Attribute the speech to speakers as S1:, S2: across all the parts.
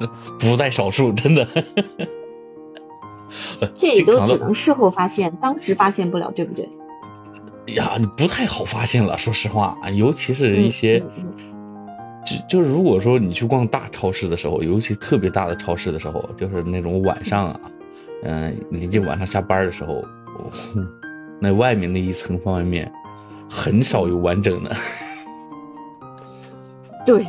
S1: 不在少数，真的。
S2: 这也都只能事后发现，当时发现不了，对不对？
S1: 呀，你不太好发现了，说实话，尤其是一些，就就是如果说你去逛大超市的时候，尤其特别大的超市的时候，就是那种晚上啊，嗯，临近晚上下班的时候，那外面那一层方便面很少有完整的。
S2: 对。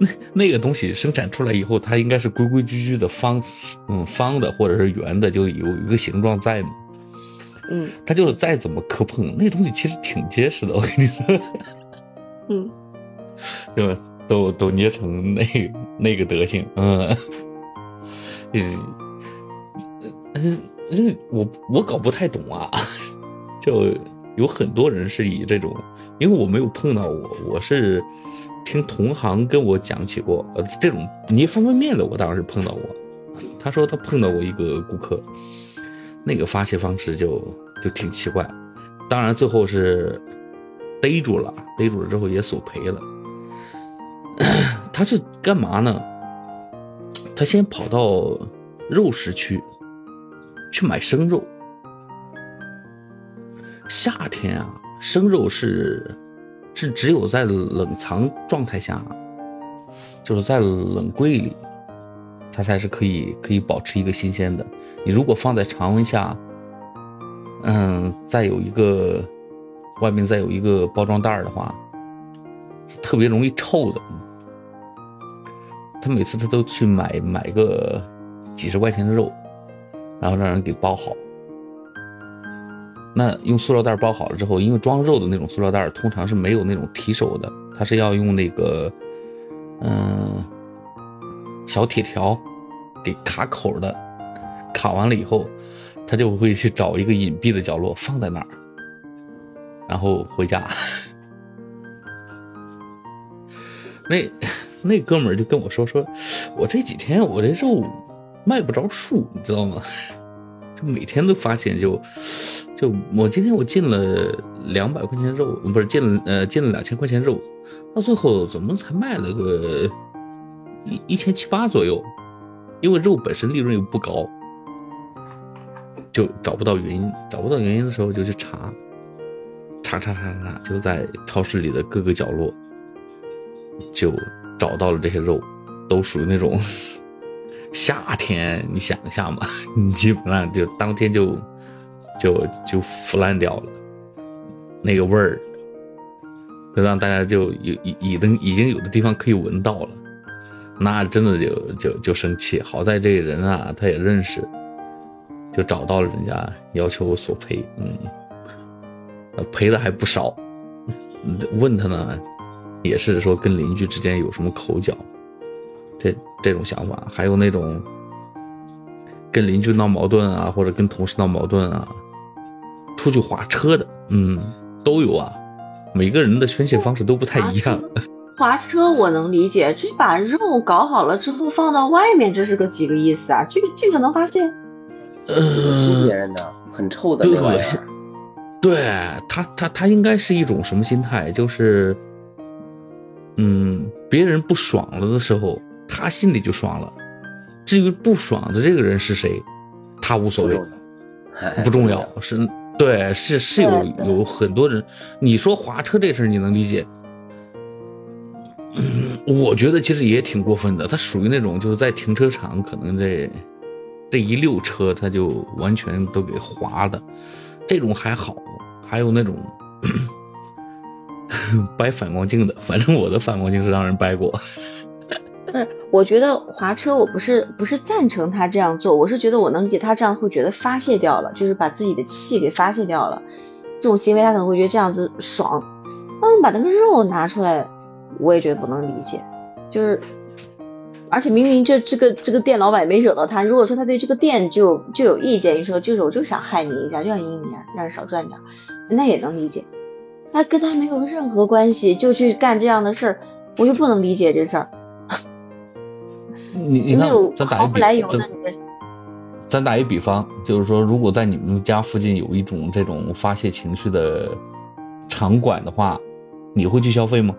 S1: 那 那个东西生产出来以后，它应该是规规矩矩的方，嗯，方的或者是圆的，就有一个形状在嘛。
S2: 嗯，
S1: 它就是再怎么磕碰，那东西其实挺结实的，我跟你说。
S2: 嗯，
S1: 对吧？都都捏成那那个德行，嗯，嗯，嗯，嗯，我我搞不太懂啊，就有很多人是以这种，因为我没有碰到过，我是。听同行跟我讲起过，呃，这种捏方便面的，我当时碰到过。他说他碰到过一个顾客，那个发泄方式就就挺奇怪。当然最后是逮住了，逮住了之后也索赔了。他是干嘛呢？他先跑到肉食区去买生肉。夏天啊，生肉是。是只有在冷藏状态下，就是在冷柜里，它才是可以可以保持一个新鲜的。你如果放在常温下，嗯，再有一个外面再有一个包装袋的话，特别容易臭的。他每次他都去买买个几十块钱的肉，然后让人给包好。那用塑料袋包好了之后，因为装肉的那种塑料袋通常是没有那种提手的，它是要用那个，嗯，小铁条给卡口的。卡完了以后，他就会去找一个隐蔽的角落放在那儿，然后回家。那那哥们儿就跟我说说，我这几天我这肉卖不着数，你知道吗？就每天都发现就。就我今天我进了两百块钱肉，不是进了呃进了两千块钱肉，到最后怎么才卖了个一一千七八左右？因为肉本身利润又不高，就找不到原因，找不到原因的时候就去查，查查查查，就在超市里的各个角落就找到了这些肉，都属于那种 夏天，你想一下嘛，你基本上就当天就。就就腐烂掉了，那个味儿，就让大家就有已已经已经有的地方可以闻到了，那真的就就就生气。好在这个人啊，他也认识，就找到了人家要求索赔，嗯，赔的还不少。问他呢，也是说跟邻居之间有什么口角，这这种想法，还有那种跟邻居闹矛盾啊，或者跟同事闹矛盾啊。出去划车的，嗯，都有啊。每个人的宣泄方式都不太一样。
S2: 划车我能理解，这把肉搞好了之后放到外面，这是个几个意思啊？这个这个能发现？
S1: 恶
S3: 心别人的，很臭的那玩意儿。
S1: 对他，他他应该是一种什么心态？就是，嗯，别人不爽了的时候，他心里就爽了。至于不爽的这个人是谁，他无所谓，不重要，是。对，是是有有很多人，你说划车这事儿你能理解？我觉得其实也挺过分的，他属于那种就是在停车场可能这这一溜车他就完全都给划了，这种还好，还有那种 掰反光镜的，反正我的反光镜是让人掰过。
S2: 嗯，我觉得划车我不是不是赞成他这样做，我是觉得我能理解他这样会觉得发泄掉了，就是把自己的气给发泄掉了，这种行为他可能会觉得这样子爽。那把那个肉拿出来，我也觉得不能理解，就是，而且明明这这个这个店老板没惹到他，如果说他对这个店就就有意见，你说就是我就想害你一下，就想赢你，让你少赚点，那也能理解。他跟他没有任何关系，就去干这样的事儿，我就不能理解这事儿。
S1: 你你看，咱打一比，咱打一比方，就是说，如果在你们家附近有一种这种发泄情绪的场馆的话，你会去消费吗？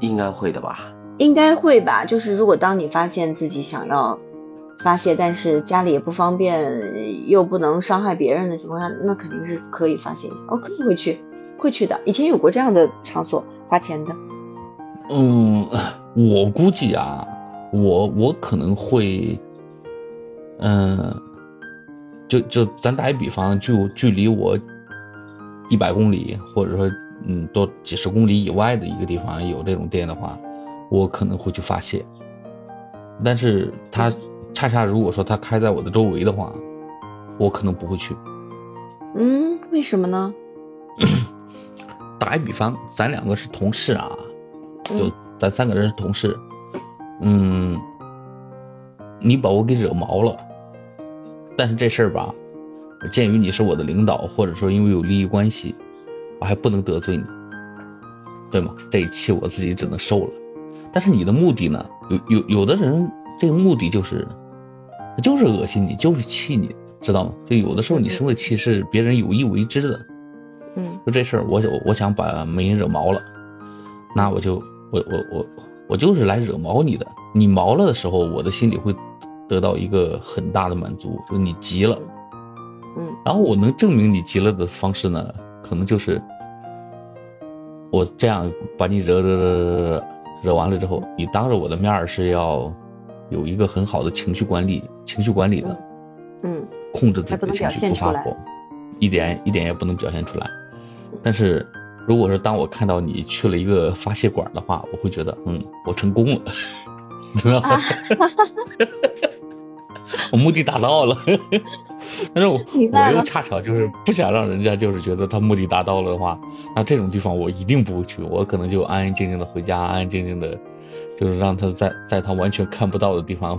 S3: 应该会的吧？
S2: 应该会吧。就是如果当你发现自己想要发泄，但是家里也不方便，又不能伤害别人的情况下，那肯定是可以发泄。哦，可以会去，会去的。以前有过这样的场所，花钱的。
S1: 嗯，我估计啊，我我可能会，嗯，就就咱打一比方，就距离我一百公里，或者说嗯多几十公里以外的一个地方有这种店的话，我可能会去发泄。但是他恰恰如果说他开在我的周围的话，我可能不会去。
S2: 嗯，为什么呢？
S1: 打一比方，咱两个是同事啊。就咱三个人是同事，嗯，你把我给惹毛了，但是这事儿吧，鉴于你是我的领导，或者说因为有利益关系，我还不能得罪你，对吗？这一气我自己只能受了。但是你的目的呢？有有有的人这个目的就是，就是恶心你，就是气你，知道吗？就有的时候你生的气是别人有意为之的，
S2: 嗯，
S1: 就这事儿，我我想把美人惹毛了，那我就。我我我我就是来惹毛你的，你毛了的时候，我的心里会得到一个很大的满足，就是你急了，
S2: 嗯，
S1: 然后我能证明你急了的方式呢，可能就是我这样把你惹惹惹惹惹惹完了之后，你当着我的面是要有一个很好的情绪管理，情绪管理的，
S2: 嗯，
S1: 控制自己的情绪不发火，一点一点也不能表现出来，但是。如果是当我看到你去了一个发泄馆的话，我会觉得，嗯，我成功了，知道吗？我目的达到了。但是我我又恰巧就是不想让人家就是觉得他目的达到了的话，那这种地方我一定不会去，我可能就安安静静的回家，安安静静的，就是让他在在他完全看不到的地方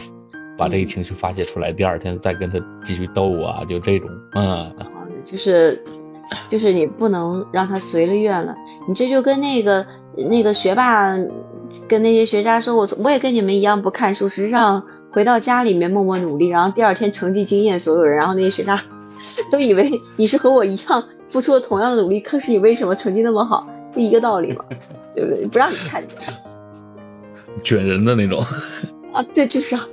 S1: 把这个情绪发泄出来，第二天再跟他继续斗啊，就这种，嗯，
S2: 就是。就是你不能让他随了愿了，你这就跟那个那个学霸跟那些学渣说，我我也跟你们一样不看书，实际上回到家里面默默努力，然后第二天成绩惊艳所有人，然后那些学渣 都以为你是和我一样付出了同样的努力，可是你为什么成绩那么好？是一个道理嘛，对不对？不让你看见，
S1: 卷人的那种
S2: 啊，对，就是啊，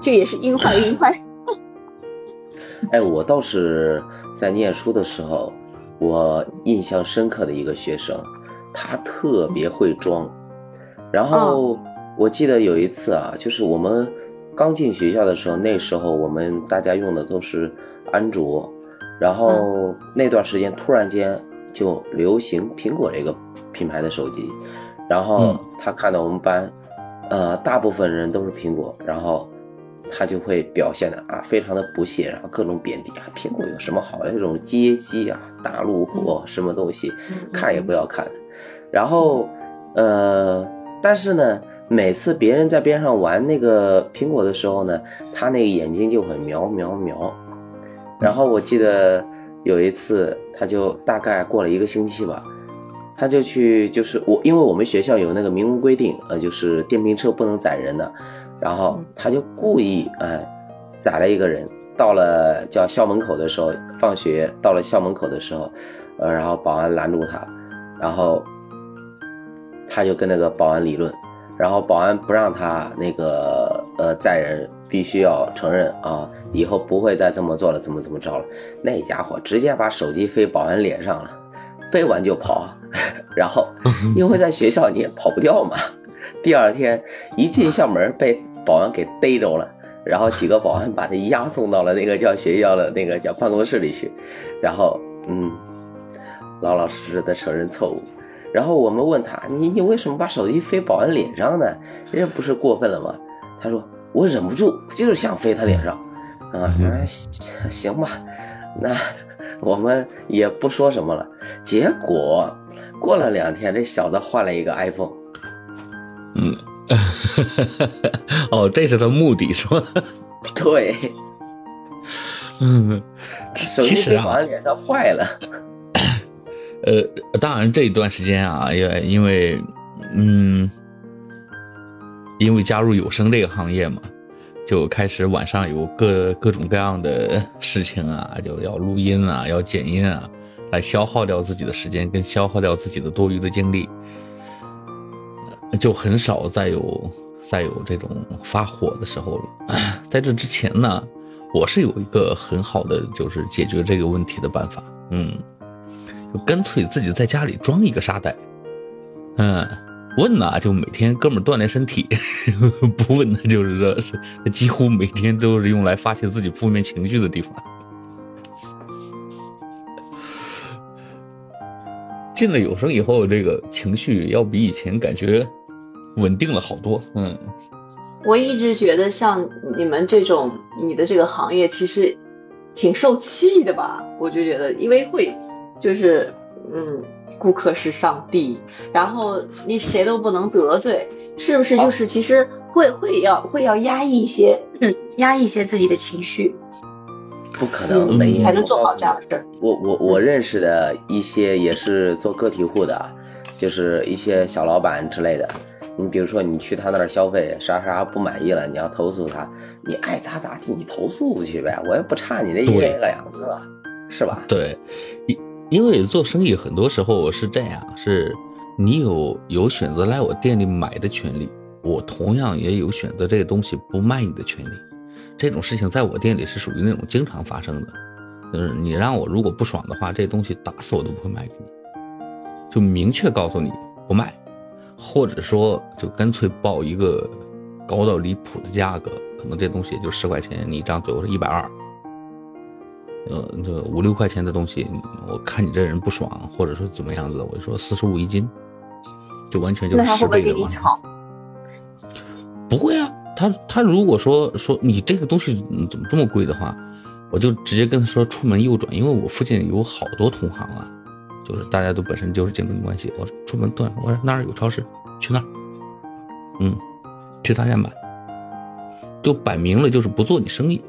S2: 这也是阴坏阴坏。
S3: 哎，我倒是在念书的时候，我印象深刻的一个学生，他特别会装。然后我记得有一次啊，就是我们刚进学校的时候，那时候我们大家用的都是安卓，然后那段时间突然间就流行苹果这个品牌的手机，然后他看到我们班，呃，大部分人都是苹果，然后。他就会表现的啊，非常的不屑，然后各种贬低啊，苹果有什么好的？这种街机啊，大路货什么东西，看也不要看。然后，呃，但是呢，每次别人在边上玩那个苹果的时候呢，他那个眼睛就会瞄瞄瞄。然后我记得有一次，他就大概过了一个星期吧，他就去，就是我，因为我们学校有那个明文规定，呃，就是电瓶车不能载人的。然后他就故意哎，宰了一个人。到了叫校门口的时候，放学到了校门口的时候，呃，然后保安拦住他，然后他就跟那个保安理论，然后保安不让他那个呃载人，必须要承认啊，以后不会再这么做了，怎么怎么着了？那家伙直接把手机飞保安脸上了，飞完就跑，然后 因为在学校你也跑不掉嘛。第二天一进校门被保安给逮着了，然后几个保安把他押送到了那个叫学校的那个叫办公室里去，然后嗯，老老实实的承认错误。然后我们问他，你你为什么把手机飞保安脸上呢？这不是过分了吗？他说我忍不住，就是想飞他脸上。啊，那行吧，那我们也不说什么了。结果过了两天，这小子换了一个 iPhone。
S1: 嗯，哦，这是他目的是吧？
S3: 对，
S1: 嗯，其实
S3: 啊，脸上坏了。
S1: 呃，当然这一段时间啊，也因为，嗯，因为加入有声这个行业嘛，就开始晚上有各各种各样的事情啊，就要录音啊，要剪音啊，来消耗掉自己的时间，跟消耗掉自己的多余的精力。就很少再有再有这种发火的时候了。在这之前呢，我是有一个很好的就是解决这个问题的办法，嗯，就干脆自己在家里装一个沙袋，嗯，问呢就每天哥们锻炼身体，不问呢就是说几乎每天都是用来发泄自己负面情绪的地方。进了有声以后，这个情绪要比以前感觉稳定了好多。嗯，
S2: 我一直觉得像你们这种你的这个行业，其实挺受气的吧？我就觉得，因为会就是嗯，顾客是上帝，然后你谁都不能得罪，是不是？就是其实会会要会要压抑一些，压抑一些自己的情绪。
S3: 不可能，没
S2: 才能做好这样的事儿。
S3: 我我我认识的一些也是做个体户的，就是一些小老板之类的。你比如说，你去他那儿消费，啥啥不满意了，你要投诉他，你爱咋咋地，你投诉去呗，我也不差你这一个两个，是吧？
S1: 对，因因为做生意很多时候是这样，是你有有选择来我店里买的权利，我同样也有选择这个东西不卖你的权利。这种事情在我店里是属于那种经常发生的，就是你让我如果不爽的话，这东西打死我都不会卖给你，就明确告诉你不卖，或者说就干脆报一个高到离谱的价格，可能这东西也就十块钱，你一张嘴我是一百二，呃，这五六块钱的东西，我看你这人不爽，或者说怎么样子，我就说四十五一斤，就完全就是十倍的嘛。不会啊。他他如果说说你这个东西怎么这么贵的话，我就直接跟他说出门右转，因为我附近有好多同行啊，就是大家都本身就是竞争关系。我出门断，我说那儿有超市，去那儿，嗯，去他家买，就摆明了就是不做你生意，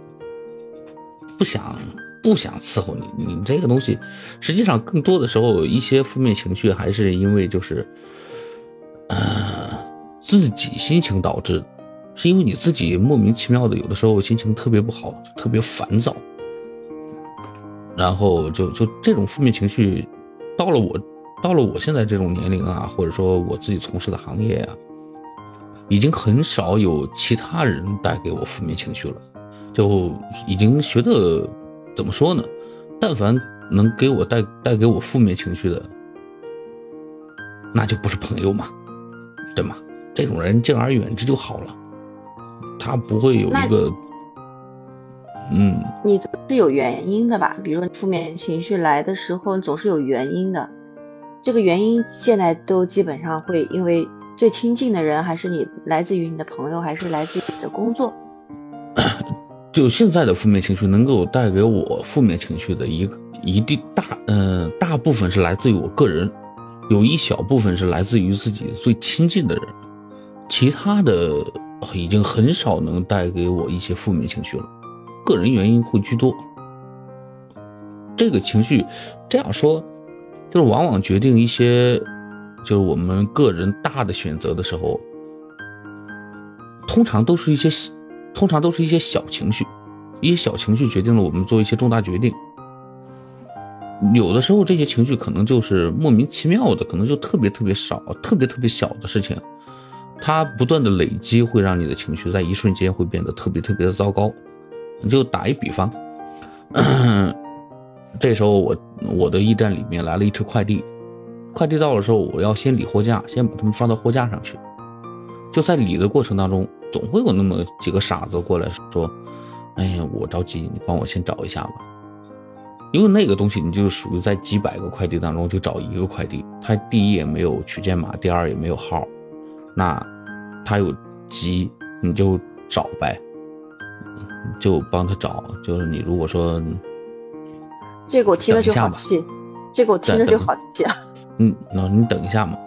S1: 不想不想伺候你。你这个东西，实际上更多的时候一些负面情绪还是因为就是，呃，自己心情导致。是因为你自己莫名其妙的，有的时候心情特别不好，特别烦躁，然后就就这种负面情绪，到了我到了我现在这种年龄啊，或者说我自己从事的行业啊，已经很少有其他人带给我负面情绪了，就已经学的怎么说呢？但凡能给我带带给我负面情绪的，那就不是朋友嘛，对吗？这种人敬而远之就好了。他不会有一个，嗯，
S2: 你总是有原因的吧？比如说负面情绪来的时候，总是有原因的。这个原因现在都基本上会因为最亲近的人，还是你来自于你的朋友，还是来自于你的工作？
S1: 就现在的负面情绪能够带给我负面情绪的一个一定大，嗯，大部分是来自于我个人，有一小部分是来自于自己最亲近的人，其他的。已经很少能带给我一些负面情绪了，个人原因会居多。这个情绪，这样说，就是往往决定一些，就是我们个人大的选择的时候，通常都是一些，通常都是一些小情绪，一些小情绪决定了我们做一些重大决定。有的时候这些情绪可能就是莫名其妙的，可能就特别特别少，特别特别小的事情。它不断的累积，会让你的情绪在一瞬间会变得特别特别的糟糕。就打一比方，这时候我我的驿站里面来了一车快递，快递到的时候，我要先理货架，先把它们放到货架上去。就在理的过程当中，总会有那么几个傻子过来说：“哎呀，我着急，你帮我先找一下吧。”因为那个东西，你就属于在几百个快递当中就找一个快递，它第一也没有取件码，第二也没有号。那他有急，你就找呗，就帮他找。就是你如果说，
S2: 这个我听着就好气，这个我听着就好气啊。
S1: 嗯，那你等一下嘛，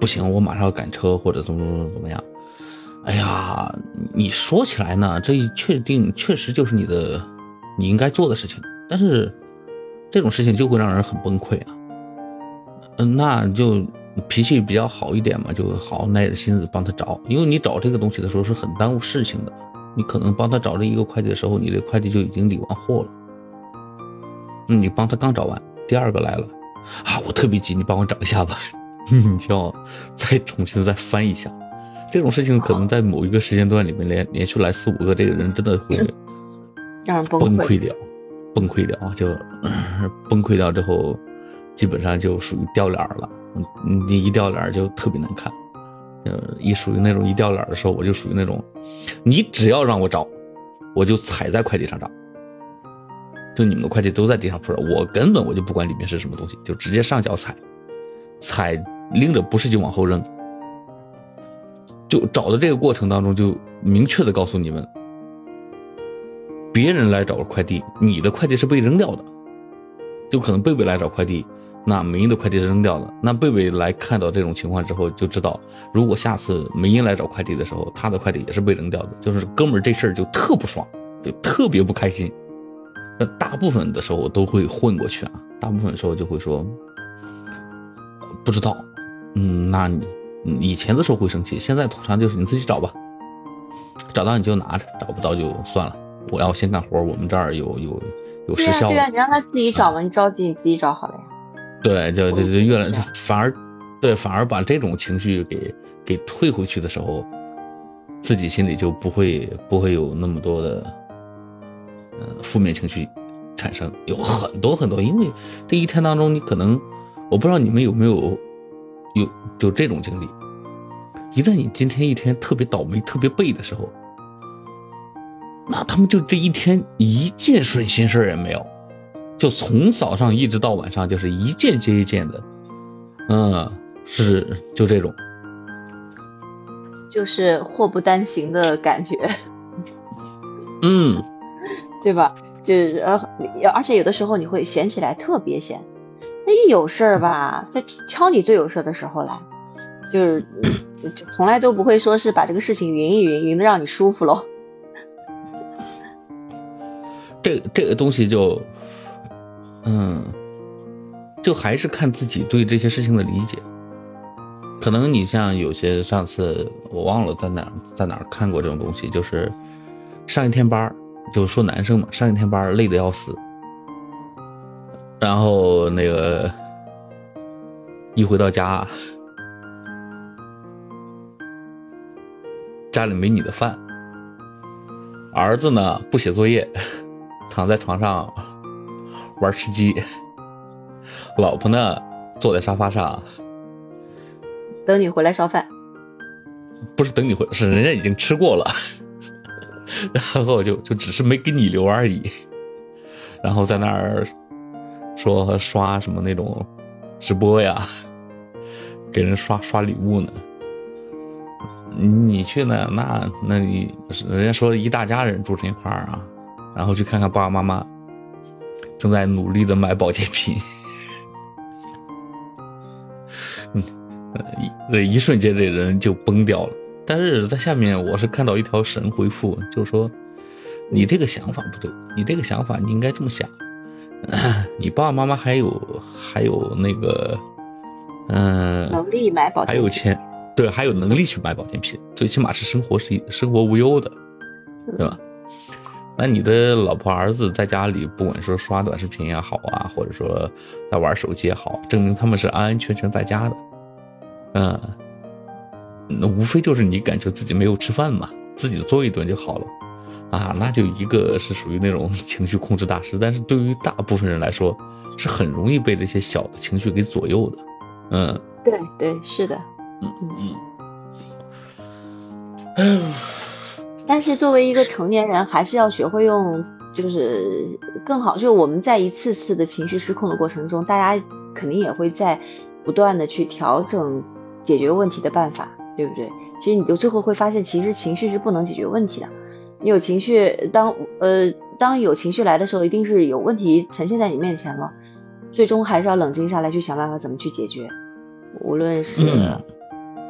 S1: 不行，我马上要赶车或者怎么怎么怎么样。哎呀，你说起来呢，这一确定确实就是你的你应该做的事情，但是这种事情就会让人很崩溃啊。嗯，那就。脾气比较好一点嘛，就好耐着心思帮他找，因为你找这个东西的时候是很耽误事情的。你可能帮他找这一个快递的时候，你的快递就已经理完货了。嗯，你帮他刚找完，第二个来了，啊，我特别急，你帮我找一下吧。你就要再重新再翻一下。这种事情可能在某一个时间段里面连连续来四五个，这个人真的会
S2: 让人
S1: 崩溃掉，崩溃掉就 崩溃掉之后，基本上就属于掉脸了。你一掉脸就特别难看。呃，一属于那种一掉脸的时候，我就属于那种，你只要让我找，我就踩在快递上找。就你们的快递都在地上铺着，我根本我就不管里面是什么东西，就直接上脚踩，踩拎着不是就往后扔。就找的这个过程当中，就明确的告诉你们，别人来找快递，你的快递是被扔掉的，就可能贝贝来找快递，那梅英的快递是扔掉的。那贝贝来看到这种情况之后，就知道如果下次梅英来找快递的时候，他的快递也是被扔掉的。就是哥们儿这事儿就特不爽，就特别不开心。那大部分的时候我都会混过去啊，大部分时候就会说不知道，嗯，那你。以前的时候会生气，现在通常就是你自己找吧，找到你就拿着，找不到就算了。我要先干活，我们这儿有有有时效。
S2: 对啊，你让他自己找嘛，你着急你自己找好了呀。
S1: 对，就就就越来反而，对，反而把这种情绪给给退回去的时候，自己心里就不会不会有那么多的嗯负面情绪产生，有很多很多，因为这一天当中你可能，我不知道你们有没有。有就这种经历，一旦你今天一天特别倒霉、特别背的时候，那他们就这一天一件顺心事也没有，就从早上一直到晚上，就是一件接一件的，嗯，是就这种，
S2: 就是祸不单行的感觉，
S1: 嗯，
S2: 对吧？就是呃，而且有的时候你会闲起来特别闲。那一有事儿吧，他挑你最有事儿的时候来，就是从来都不会说是把这个事情匀一匀，匀的让你舒服喽。
S1: 这这个东西就，嗯，就还是看自己对这些事情的理解。可能你像有些上次我忘了在哪在哪看过这种东西，就是上一天班就说男生嘛，上一天班累得要死。然后那个一回到家，家里没你的饭，儿子呢不写作业，躺在床上玩吃鸡，老婆呢坐在沙发上
S2: 等你回来烧饭，
S1: 不是等你回，是人家已经吃过了，然后就就只是没给你留而已，然后在那儿。说刷什么那种直播呀，给人刷刷礼物呢？你去呢？那那你人家说一大家人住成一块儿啊，然后去看看爸爸妈妈正在努力的买保健品，嗯，一一瞬间这人就崩掉了。但是在下面我是看到一条神回复，就是说你这个想法不对，你这个想法你应该这么想。你爸爸妈妈还有还有那个，嗯，
S2: 能力买保，
S1: 还有钱，对，还有能力去买保健品，最起码是生活是生活无忧的，对吧？那你的老婆儿子在家里，不管说刷短视频也好啊，或者说在玩手机也好，证明他们是安安全全在家的，嗯，那无非就是你感觉自己没有吃饭嘛，自己做一顿就好了。啊，那就一个是属于那种情绪控制大师，但是对于大部分人来说，是很容易被这些小的情绪给左右的。嗯，
S2: 对对，是的。
S1: 嗯嗯
S2: 嗯。但是作为一个成年人，还是要学会用，就是更好。就是我们在一次次的情绪失控的过程中，大家肯定也会在不断的去调整解决问题的办法，对不对？其实你就最后会发现，其实情绪是不能解决问题的。你有情绪，当呃当有情绪来的时候，一定是有问题呈现在你面前了，最终还是要冷静下来去想办法怎么去解决，无论是，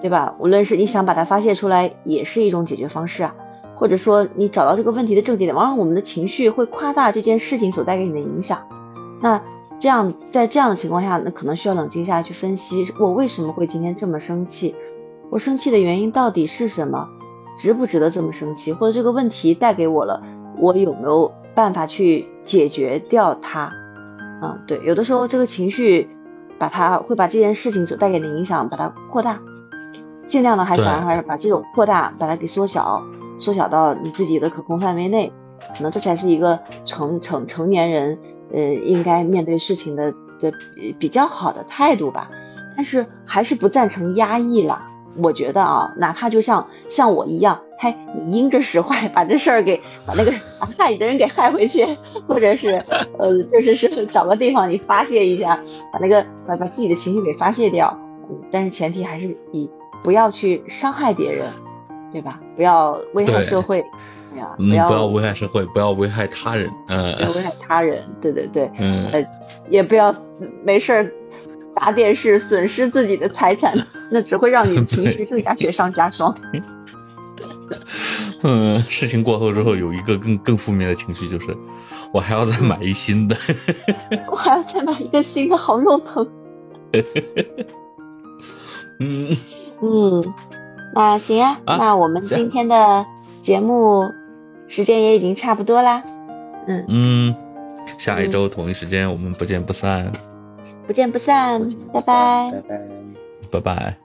S2: 对吧？无论是你想把它发泄出来，也是一种解决方式啊，或者说你找到这个问题的症结点，往往我们的情绪会夸大这件事情所带给你的影响，那这样在这样的情况下，那可能需要冷静下来去分析，我为什么会今天这么生气，我生气的原因到底是什么？值不值得这么生气？或者这个问题带给我了，我有没有办法去解决掉它？啊，对，有的时候这个情绪把它会把这件事情所带给的影响把它扩大，尽量的还想还是把这种扩大把它给缩小，缩小到你自己的可控范围内，可能这才是一个成成成年人呃应该面对事情的的比较好的态度吧。但是还是不赞成压抑了。我觉得啊，哪怕就像像我一样，嘿，你因着使坏，把这事儿给把那个把害你的人给害回去，或者是呃，就是是找个地方你发泄一下，把那个把把自己的情绪给发泄掉。但是前提还是以不要去伤害别人，对吧？不要危害社会，
S1: 对
S2: 呀，
S1: 不要危害社会，不要危害他人，嗯，
S2: 不要危害他人，对对对，
S1: 嗯，
S2: 呃，也不要没事儿。砸电视，损失自己的财产，那只会让你 情绪更加雪上加霜。
S1: 嗯，事情过后之后，有一个更更负面的情绪，就是我还要再买一新的，
S2: 我还要再买一个新的，好肉疼。
S1: 嗯
S2: 嗯，那行啊，那我们今天的节目时间也已经差不多啦。嗯
S1: 嗯，下一周同一时间我们不见不散。
S2: 不见不散，拜拜，
S3: 拜拜，
S1: 拜拜。